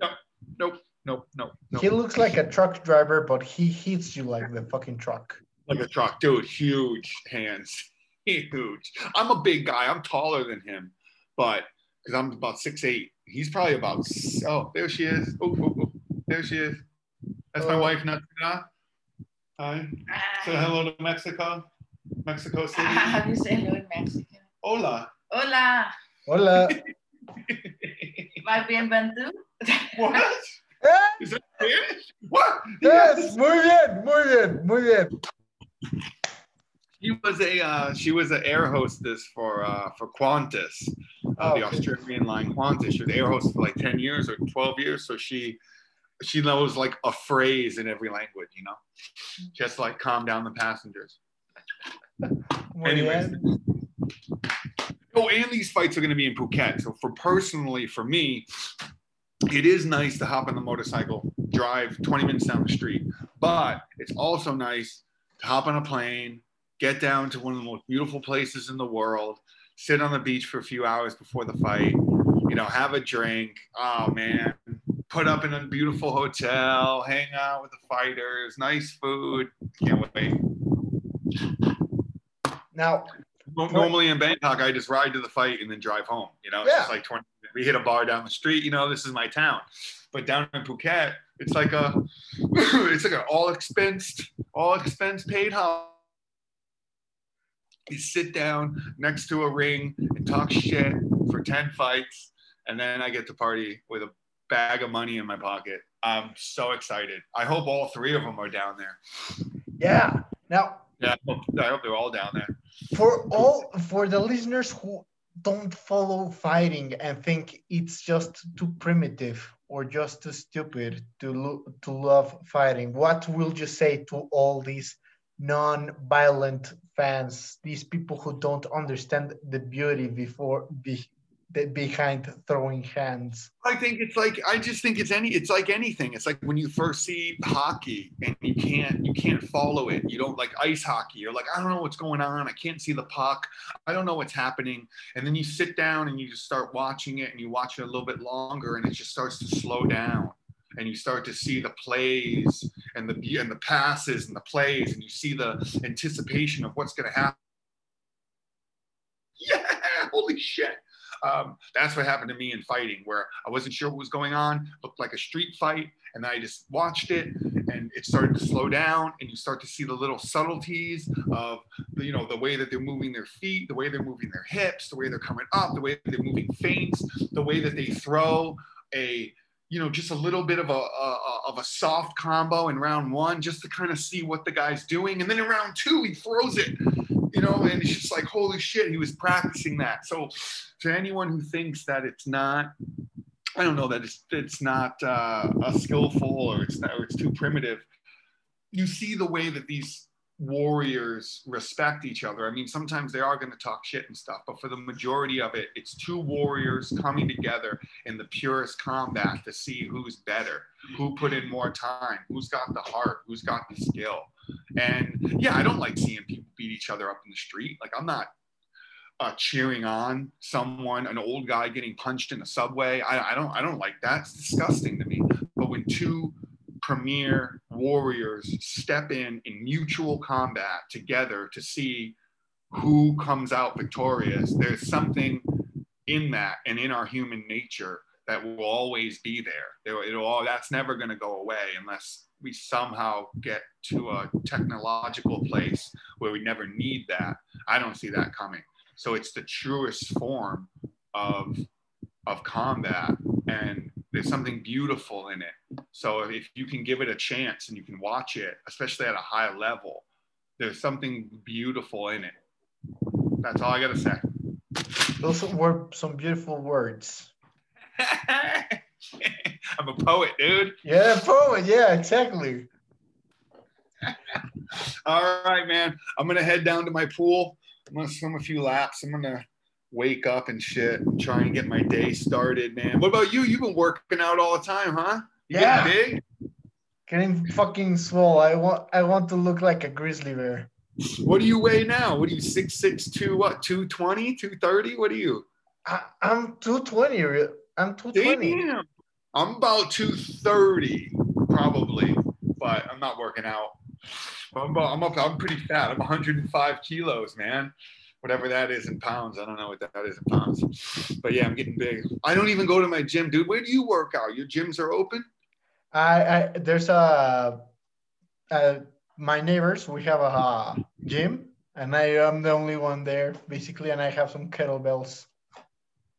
[SPEAKER 3] Nope, nope, nope, nope.
[SPEAKER 1] He looks like a truck driver, but he hits you like the fucking truck.
[SPEAKER 3] like a truck, dude. Huge hands, huge. I'm a big guy. I'm taller than him, but because I'm about six eight, he's probably about. Oh, there she is. Oh, oh, oh. there she is. That's my
[SPEAKER 1] Oh.
[SPEAKER 3] wife, Natina. Hi. Say hello to Mexico, Mexico City.
[SPEAKER 4] How do you say hello in Mexican?
[SPEAKER 3] Hola.
[SPEAKER 4] Hola,
[SPEAKER 1] Hola.
[SPEAKER 4] ¿vas bien, Bantu?
[SPEAKER 3] What?
[SPEAKER 1] Eh,
[SPEAKER 3] Is that Spanish? What?
[SPEAKER 1] yes, muy bien, muy bien, muy bien.
[SPEAKER 3] She was a uh, she was an air hostess for uh, for Qantas, uh,
[SPEAKER 1] Oh,
[SPEAKER 3] the
[SPEAKER 1] okay.
[SPEAKER 3] Australian line Qantas. She was air hostess for like ten years or twelve years, so she she knows like a phrase in every language, you know, just like calm down the passengers. Anyways. Oh, and these fights are going to be in Phuket. So for personally, for me, it is nice to hop on the motorcycle, drive 20 minutes down the street, but it's also nice to hop on a plane, get down to one of the most beautiful places in the world, sit on the beach for a few hours before the fight, you know, have a drink. Oh man, put up in a beautiful hotel, hang out with the fighters, nice food. Can't wait.
[SPEAKER 1] Now,
[SPEAKER 3] Normally in Bangkok, I just ride to the fight and then drive home. You know, it's
[SPEAKER 1] Yeah.
[SPEAKER 3] just like 20. We hit a bar down the street. You know, this is my town. But down in Phuket, it's like a, it's like an all expensed, all expense paid house. You sit down next to a ring and talk shit for 10 fights, and then I get to party with a bag of money in my pocket. I'm so excited. I hope all three of them are down there.
[SPEAKER 1] yeah. Now,
[SPEAKER 3] Yeah, I hope, I hope they're all down there.
[SPEAKER 1] for all for the listeners who don't follow fighting and think it's just too primitive or just too stupid to lo- to love fighting what will you say to all these non-violent fans these people who don't understand the beauty before be, behind throwing hands.
[SPEAKER 3] I think it's like I just think it's any it's like anything. It's like when you first see hockey and you can't you can't follow it. You don't like ice hockey. You're like I don't know what's going on. I can't see the puck. I don't know what's happening. And then you sit down and you just start watching it and you watch it a little bit longer and it just starts to slow down. And you start to see the plays and the and the passes and the plays and you see the anticipation of what's going to happen. Yeah, holy shit um, that's what happened to me in fighting, where I wasn't sure what was going on, looked like a street fight, and I just watched it, and it started to slow down, and you start to see the little subtleties of, the, you know, the way that they're moving their feet, the way they're moving their hips, the way they're coming up, the way they're moving feints, the way that they throw a you know, just a little bit of a, a, of a soft combo in round one, just to kind of see what the guy's doing. And then in round two, he throws it, you know, and it's just like, holy shit, he was practicing that. So to anyone who thinks that it's not, I don't know, that it's, it's not uh, a skillful or it's not, or it's too primitive, you see the way that these warriors respect each other. I mean, sometimes they are going to talk shit and stuff, but for the majority of it, it's two warriors coming together in the purest combat to see who's better, who put in more time, who's got the heart, who's got the skill. And yeah, I don't like seeing people beat each other up in the street. Like, I'm not uh, cheering on someone, an old guy getting punched in a subway. I, I don't, I don't like that. It's disgusting to me. But when two premier warriors step in in mutual combat together to see who comes out victorious. There's something in that and in our human nature that will always be there. there it'll all, that's never going to go away unless we somehow get to a technological place where we never need that. I don't see that coming. So it's the truest form of of combat and there's something beautiful in it. So if you can give it a chance and you can watch it, especially at a high level, there's something beautiful in it. That's all I got to say.
[SPEAKER 1] Those were some beautiful words.
[SPEAKER 3] I'm a poet, dude.
[SPEAKER 1] Yeah, poet. Yeah, exactly.
[SPEAKER 3] all right, man. I'm going to head down to my pool. I'm going to swim a few laps. I'm going to wake up and shit and try and get my day started, man. What about you? You've been working out all the time, huh? You
[SPEAKER 1] yeah.
[SPEAKER 3] big?
[SPEAKER 1] Getting fucking swole. I want I want to look like a grizzly bear.
[SPEAKER 3] What do you weigh now? What are you six six two what 220, 230? What are you?
[SPEAKER 1] I, am 220. I'm 220.
[SPEAKER 3] Damn. I'm about 230, probably, but I'm not working out. I'm, about, I'm up. I'm pretty fat. I'm 105 kilos, man whatever that is in pounds. I don't know what that is in pounds. But yeah, I'm getting big. I don't even go to my gym, dude. Where do you work out? Your gyms are open?
[SPEAKER 1] I, I there's a, a my neighbors. We have a, gym, and I am the only one there basically, and I have some kettlebells.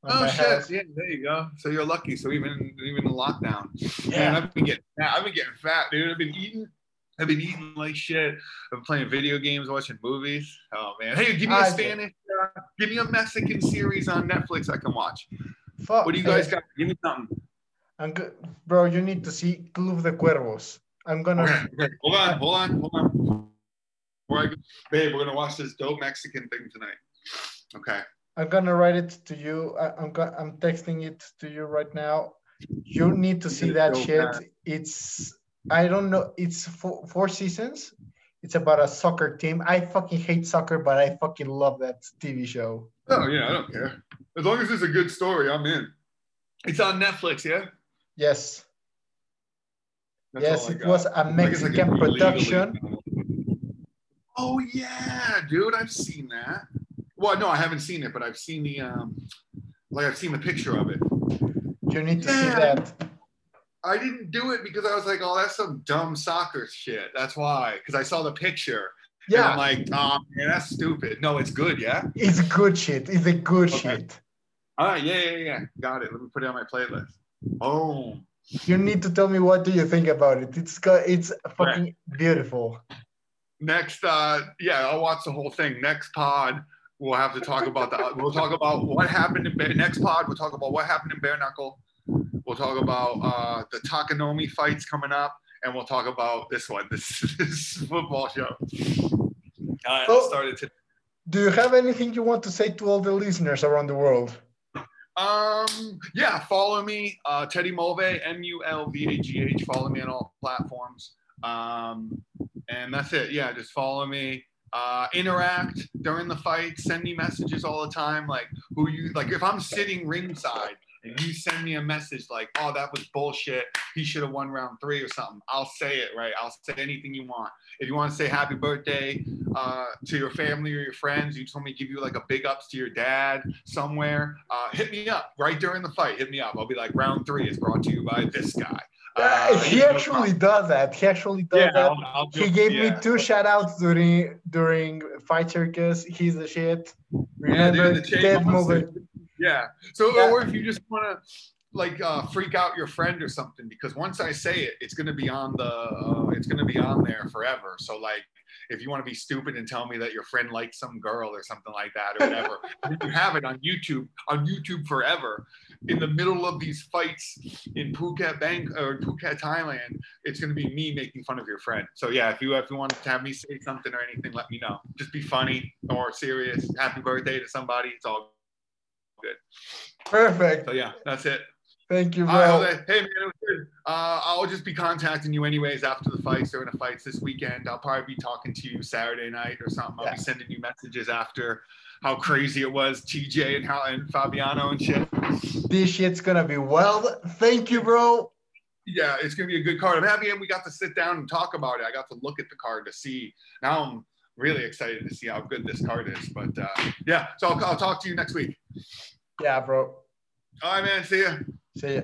[SPEAKER 3] Oh shit! Yeah, there you go. So you're lucky. So even even in lockdown,
[SPEAKER 1] yeah,
[SPEAKER 3] Man, I've been getting I've been getting fat, dude. I've been eating I've been eating like shit. I've been playing video games, watching movies. Oh man! Hey, give me a Spanish, uh, give me a Mexican series on Netflix I can watch. Fuck. What do you guys got? Give me something.
[SPEAKER 1] I'm good, bro. You need to see Club de Cuervos. I'm gonna.
[SPEAKER 3] Okay, okay. Hold on, hold on, hold on. I go, babe, we're gonna watch this dope Mexican thing tonight. Okay.
[SPEAKER 1] I'm gonna write it to you. I, am go- I'm texting it to you right now. You need to see that shit. It's I don't know. It's four, four seasons. It's about a soccer team. I fucking hate soccer, but I fucking love that TV show.
[SPEAKER 3] Oh yeah, I don't care. As long as it's a good story, I'm in. It's on Netflix, yeah.
[SPEAKER 1] Yes. That's yes, it was a Mexican like production.
[SPEAKER 3] Oh yeah, dude, I've seen that. Well, no, I haven't seen it, but I've seen the um, like I've seen the picture of it.
[SPEAKER 1] You need to yeah. see that.
[SPEAKER 3] I didn't do it because I was like, oh, that's some dumb soccer shit. That's why. Because I saw the picture. Yeah. I'm like, oh man, that's stupid. No, it's good, yeah?
[SPEAKER 1] It's good shit. It's a good okay. shit.
[SPEAKER 3] All right, yeah, yeah, yeah. Got it. Let me put it on my playlist. Oh.
[SPEAKER 1] You need to tell me what do you think about it. It's got it's fucking right. beautiful.
[SPEAKER 3] Next, uh, yeah, I'll watch the whole thing. Next pod, we'll have to talk about that. We'll talk about what happened in Bare. Next pod, we'll talk about what happened in Bare Knuckle We'll talk about uh, the Takanomi fights coming up, and we'll talk about this one, this, this football show. Uh,
[SPEAKER 1] so, started to. Do you have anything you want to say to all the listeners around the world?
[SPEAKER 3] Um, yeah, follow me, uh, Teddy Mulvagh, M U L V A G H. Follow me on all platforms. Um, and that's it. Yeah, just follow me. Uh, interact during the fight. Send me messages all the time. Like who you like. If I'm sitting ringside and you send me a message like, "Oh, that was bullshit. He should have won round three or something," I'll say it. Right. I'll say anything you want. If you want to say happy birthday uh, to your family or your friends, you want me to give you like a big ups to your dad somewhere, uh, hit me up right during the fight. Hit me up. I'll be like, round three is brought to you by this guy.
[SPEAKER 1] Uh, he actually does that. He actually does
[SPEAKER 3] Yeah,
[SPEAKER 1] that.
[SPEAKER 3] I'll- I'll do
[SPEAKER 1] he gave
[SPEAKER 3] Yeah.
[SPEAKER 1] me two shout outs during during Fight Circus. He's the shit.
[SPEAKER 3] Yeah,
[SPEAKER 1] Remember
[SPEAKER 3] dude, the Jay
[SPEAKER 1] Ted
[SPEAKER 3] Yeah. So,
[SPEAKER 1] Yeah.
[SPEAKER 3] or if you just want to like uh, freak out your friend or something, because once I say it, it's gonna be on the, uh, it's gonna be on there forever. So like, if you want to be stupid and tell me that your friend likes some girl or something like that or whatever, you have it on YouTube, on YouTube forever. In the middle of these fights in Phuket, Bang or Phuket, Thailand, it's gonna be me making fun of your friend. So yeah, if you if you want to have me say something or anything, let me know. Just be funny or serious. Happy birthday to somebody. It's all good.
[SPEAKER 1] Perfect.
[SPEAKER 3] So yeah, that's it.
[SPEAKER 1] Thank you,
[SPEAKER 3] right,
[SPEAKER 1] bro.
[SPEAKER 3] Jose. hey man, it was good. Uh, I'll just be contacting you anyways after the fights, during the fights this weekend. I'll probably be talking to you Saturday night or something. I'll
[SPEAKER 1] Yeah.
[SPEAKER 3] be sending you messages after how crazy it was, TJ and how and Fabiano and shit.
[SPEAKER 1] This shit's gonna be wild. Thank you, bro.
[SPEAKER 3] Yeah, it's gonna be a good card. I'm happy we got to sit down and talk about it. I got to look at the card to see. Now I'm really excited to see how good this card is. But uh, yeah, so I'll, I'll talk to you next week.
[SPEAKER 1] Yeah, bro.
[SPEAKER 3] All right, man. See ya.
[SPEAKER 1] See ya.